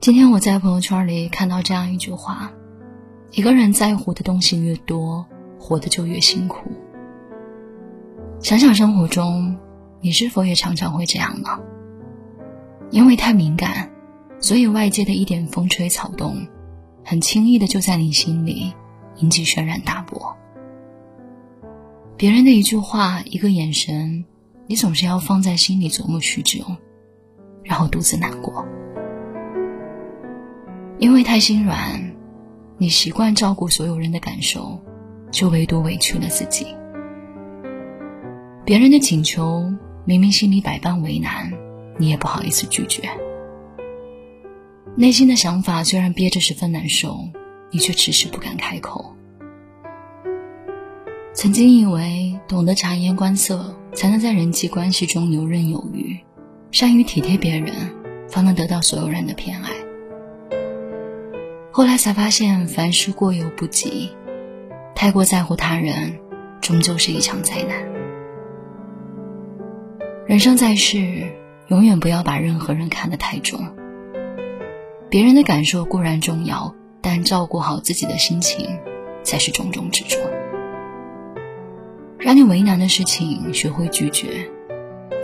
今天我在朋友圈里看到这样一句话：一个人在乎的东西越多，活得就越辛苦。想想生活中，你是否也常常会这样呢？因为太敏感，所以外界的一点风吹草动，很轻易的就在你心里引起轩然大波。别人的一句话、一个眼神，你总是要放在心里琢磨许久，然后独自难过。因为太心软，你习惯照顾所有人的感受，就唯独委屈了自己。别人的请求，明明心里百般为难，你也不好意思拒绝。内心的想法虽然憋着十分难受，你却迟迟不敢开口。曾经以为懂得察言观色，才能在人际关系中游刃有余，善于体贴别人，方能得到所有人的偏爱。后来才发现，凡事过犹不及，太过在乎他人，终究是一场灾难。人生在世，永远不要把任何人看得太重。别人的感受固然重要，但照顾好自己的心情，才是重中之重。让你为难的事情，学会拒绝；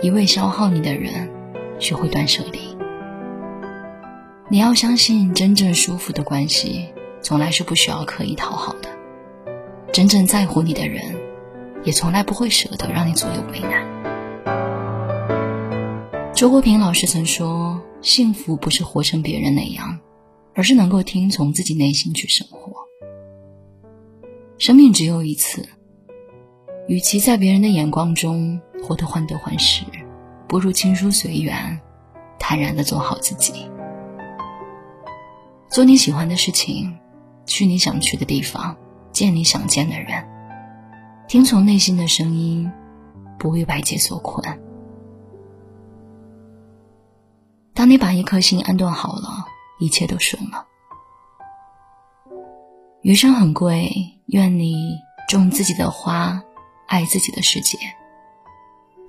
一味消耗你的人，学会断舍离。你要相信，真正舒服的关系，从来是不需要刻意讨好的。真正在乎你的人，也从来不会舍得让你左右为难。周国平老师曾说：“幸福不是活成别人那样，而是能够听从自己内心去生活。生命只有一次。”与其在别人的眼光中活得患得患失，不如轻疏随缘，坦然的做好自己。做你喜欢的事情，去你想去的地方，见你想见的人，听从内心的声音，不为外界所困。当你把一颗心安顿好了，一切都顺了。余生很贵，愿你种自己的花。爱自己的世界，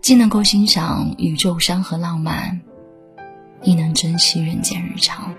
既能够欣赏宇宙山河浪漫，亦能珍惜人间日常。